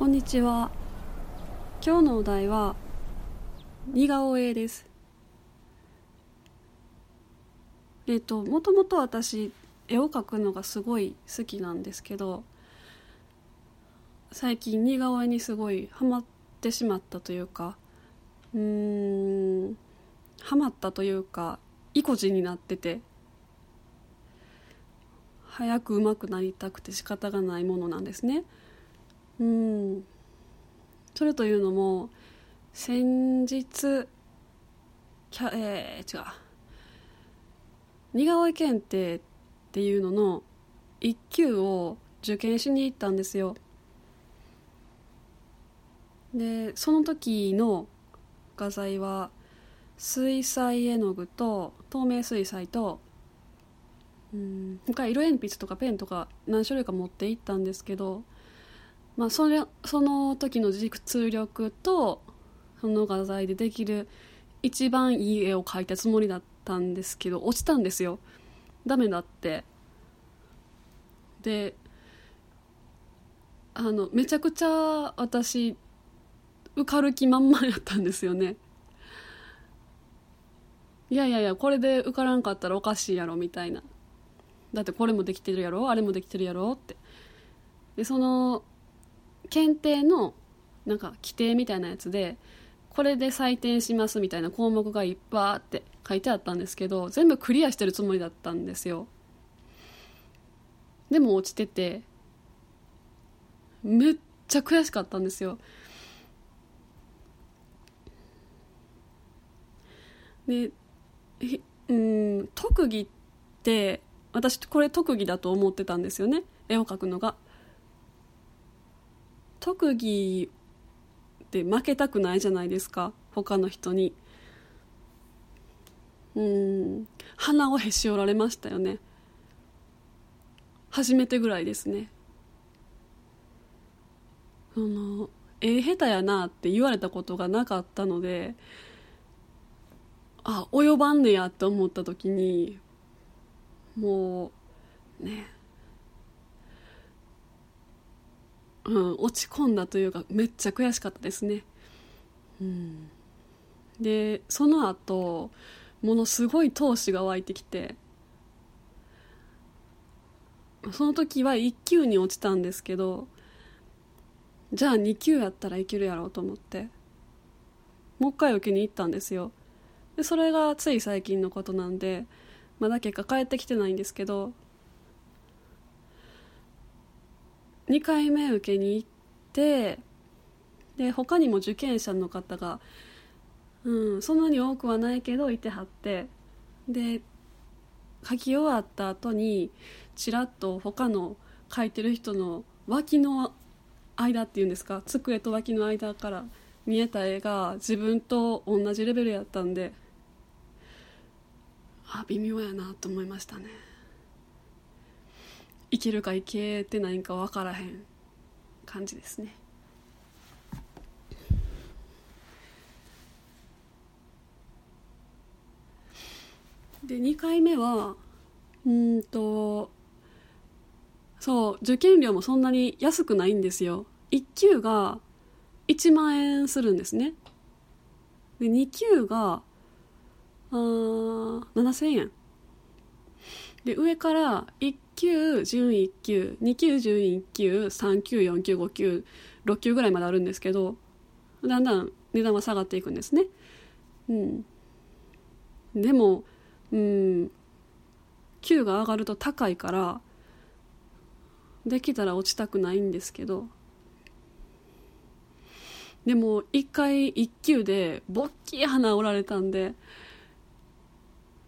こんにちは。今日のお題は似顔絵です。えっ、ともともと私絵を描くのがすごい好きなんですけど最近似顔絵にすごいハマってしまったというかうーんハマったというか意固地になってて早く上手くなりたくて仕方がないものなんですね。うん。それというのも先日キャえー、違う。似顔絵検定っていうのの1級を受験しに行ったんですよ。でその時の画材は水彩絵の具と透明水彩とうん他色鉛筆とかペンとか何種類か持って行ったんですけど、まあ、それその時の実力とその画材でできる一番いい絵を描いたつもりだったんですけど落ちたんですよ。ダメだって。であのめちゃくちゃ私受かる気満々やったんですよね。いやいやいやこれで受からんかったらおかしいやろみたいな。だってこれもできてるやろあれもできてるやろって。でその検定のなんか規定みたいなやつでこれで採点しますみたいな項目がいっぱいあって書いてあったんですけど全部クリアしてるつもりだったんですよ。でも落ちててめっちゃ悔しかったんですよ。でうん特技って私これ特技だと思ってたんですよね。絵を描くのが。特技って負けたくないじゃないですか。他の人に。うん。鼻をへし折られましたよね。初めてぐらいですね。あの絵下手やなって言われたことがなかったのであ及ばんねやって思った時にもうね。うん落ち込んだというかめっちゃ悔しかったですね。うん。でその後ものすごい闘志が湧いてきてその時は1級に落ちたんですけどじゃあ2級やったらいけるやろうと思ってもう一回受けに行ったんですよ。でそれがつい最近のことなんでまだ結果帰ってきてないんですけど2回目受けに行ってで他にも受験者の方が、うん、そんなに多くはないけどいてはってで書き終わった後にちらっと他の書いてる人の脇の間っていうんですか机と脇の間から見えた絵が自分と同じレベルやったんであ微妙やなと思いましたね。いけるかいけてないか分からへん感じですね。で2回目はうんとそう受験料もそんなに安くないんですよ。1級が1万円するんですね。で2級があ7000円。で上から1級準1級2級準1級3級4級5級6級ぐらいまであるんですけどだんだん値段は下がっていくんですね。うん。でもうん級が上がると高いからできたら落ちたくないんですけどでも一回一級でボッキー鼻折られたんで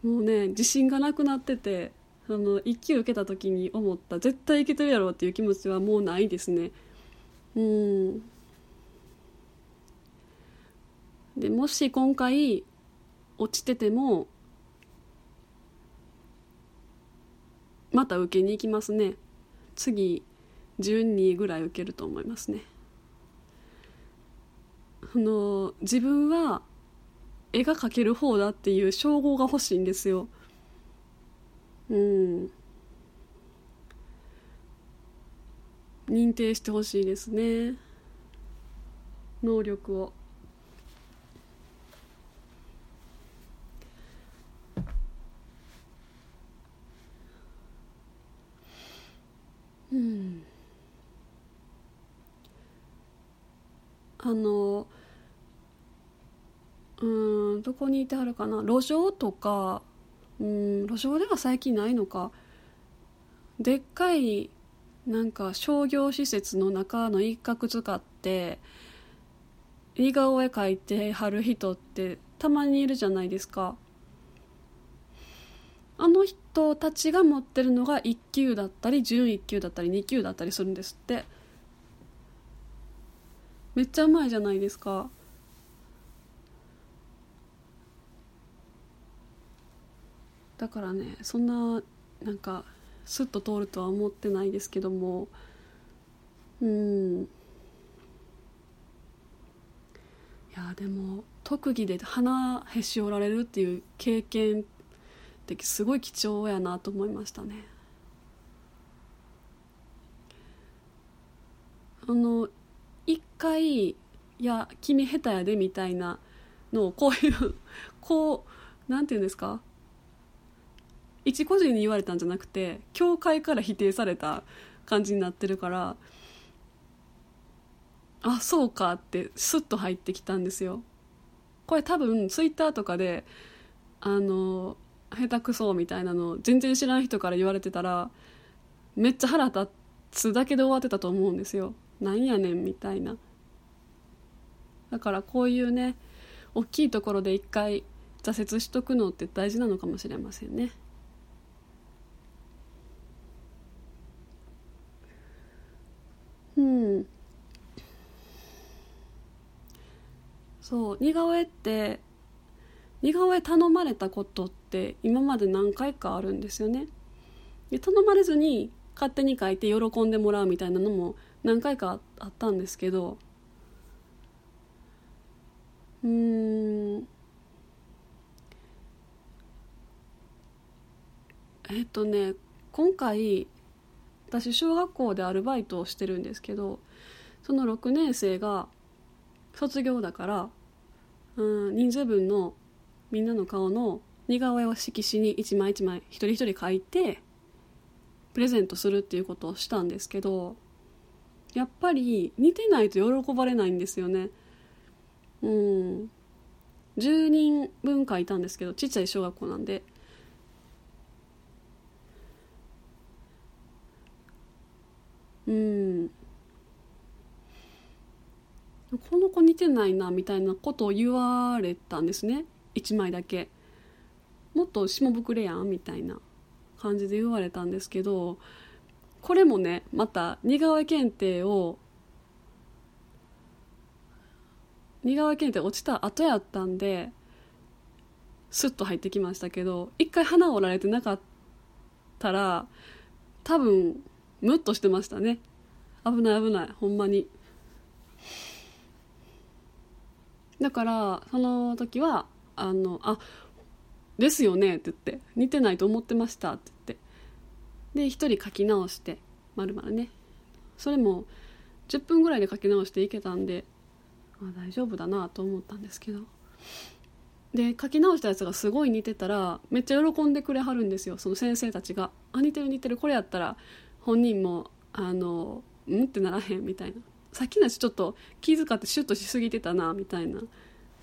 もうね自信がなくなっててその1級受けた時に思った絶対いけてるやろっていう気持ちはもうないですね。うん。でもし今回落ちててもまた受けに行きますね。次12ぐらい受けると思いますね。あの自分は絵が描ける方だっていう称号が欲しいんですよ。うん。認定してほしいですね。能力を。うん。あのうんどこにいてはるかな。路上とかうん路上では最近ないのか。でっかいなんか商業施設の中の一角使って似顔絵描いてはる人ってたまにいるじゃないですか。あの人たちが持ってるのが1級だったり準1級だったり2級だったりするんですって。めっちゃうまいじゃないですか。だからねそんななんかスッと通るとは思ってないですけどもうん。いやでも特技で鼻へし折られるっていう経験ってすごい貴重やなと思いましたね。あの一回「いや君下手やで」みたいなのをこういうこうなんていうんですか？一個人に言われたんじゃなくて教会から否定された感じになってるからあそうかってスッと入ってきたんですよ。これ多分ツイッターとかであの下手くそみたいなの全然知らん人から言われてたらめっちゃ腹立つだけで終わってたと思うんですよ。なんやねんみたいな。だからこういうね大きいところで一回挫折しとくのって大事なのかもしれませんねうんそう似顔絵って似顔絵頼まれたことって今まで何回かあるんですよね。で頼まれずに勝手に書いて喜んでもらうみたいなのも何回かあったんですけどうん。えっとね今回私小学校でアルバイトをしてるんですけどその6年生が卒業だからうん人数分のみんなの顔の似顔絵を色紙に一枚一枚一人一人描いてプレゼントするっていうことをしたんですけどやっぱり似てないと喜ばれないんですよね。うん。10人分書いたんですけどちっちゃい小学校なんで。うん。この子似てないなみたいなことを言われたんですね。1枚だけ。もっと下膨れやんみたいな感じで言われたんですけどこれもねまた似顔絵検定を似顔絵検定落ちた後やったんでスッと入ってきましたけど一回花折られてなかったら多分ムッとしてましたね。危ない危ないほんまに。だからその時はあのあですよねって言って似てないと思ってましたって言ってで一人書き直してまるまるね。それも10分ぐらいで書き直していけたんであ大丈夫だなと思ったんですけど。で書き直したやつがすごい似てたらめっちゃ喜んでくれはるんですよその先生たちが「あ似てる似てるこれやったら本人もあのうん？ってならへんみたいな。さっきのやつちょっと気遣ってシュッとしすぎてたなみたいな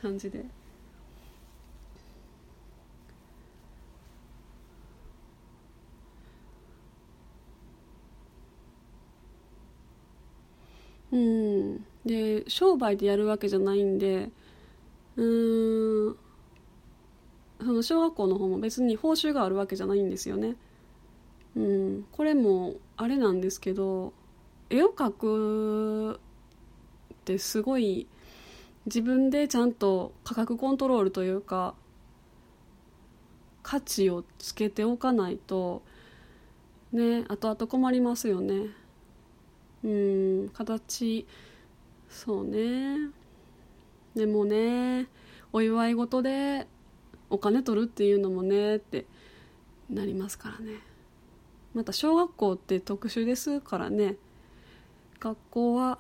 感じで。うん。で商売でやるわけじゃないんでうんその小学校の方も別に報酬があるわけじゃないんですよね。うん。これもあれなんですけど絵を描くってすごい自分でちゃんと価格コントロールというか価値をつけておかないとね後々困りますよね。うん形そうね。でもねお祝い事でお金取るっていうのもねってなりますからね。また小学校って特殊ですからね。学校は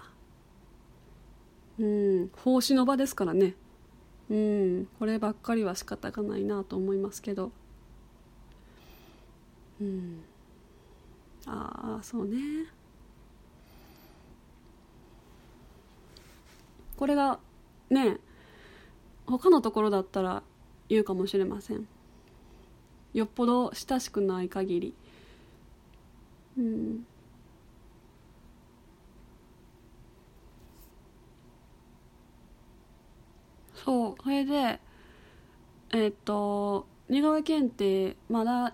うん。奉仕の場ですからね。うん。こればっかりは仕方がないなと思いますけど。うん。ああそうね。これがね他のところだったら言うかもしれません。よっぽど親しくない限り。うんそれでえっ、と似顔絵検定まだ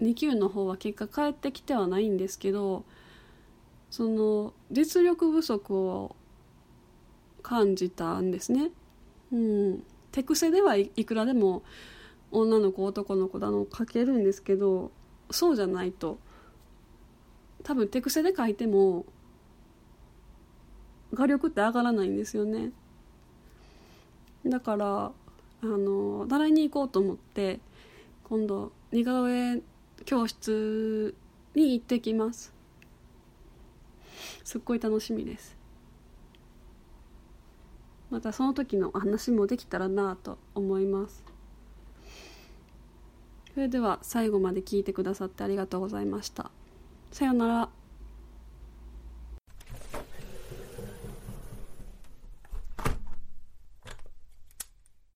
2級の方は結果返ってきてはないんですけどその実力不足を感じたんですね。うん、手癖ではいくらでも女の子男の子だの描けるんですけどそうじゃないと。多分手癖で描いても画力って上がらないんですよね。だからあの習いに行こうと思って今度似顔絵教室に行ってきます。すっごい楽しみです。またその時の話もできたらなと思います。それでは最後まで聞いてくださってありがとうございました。さようなら。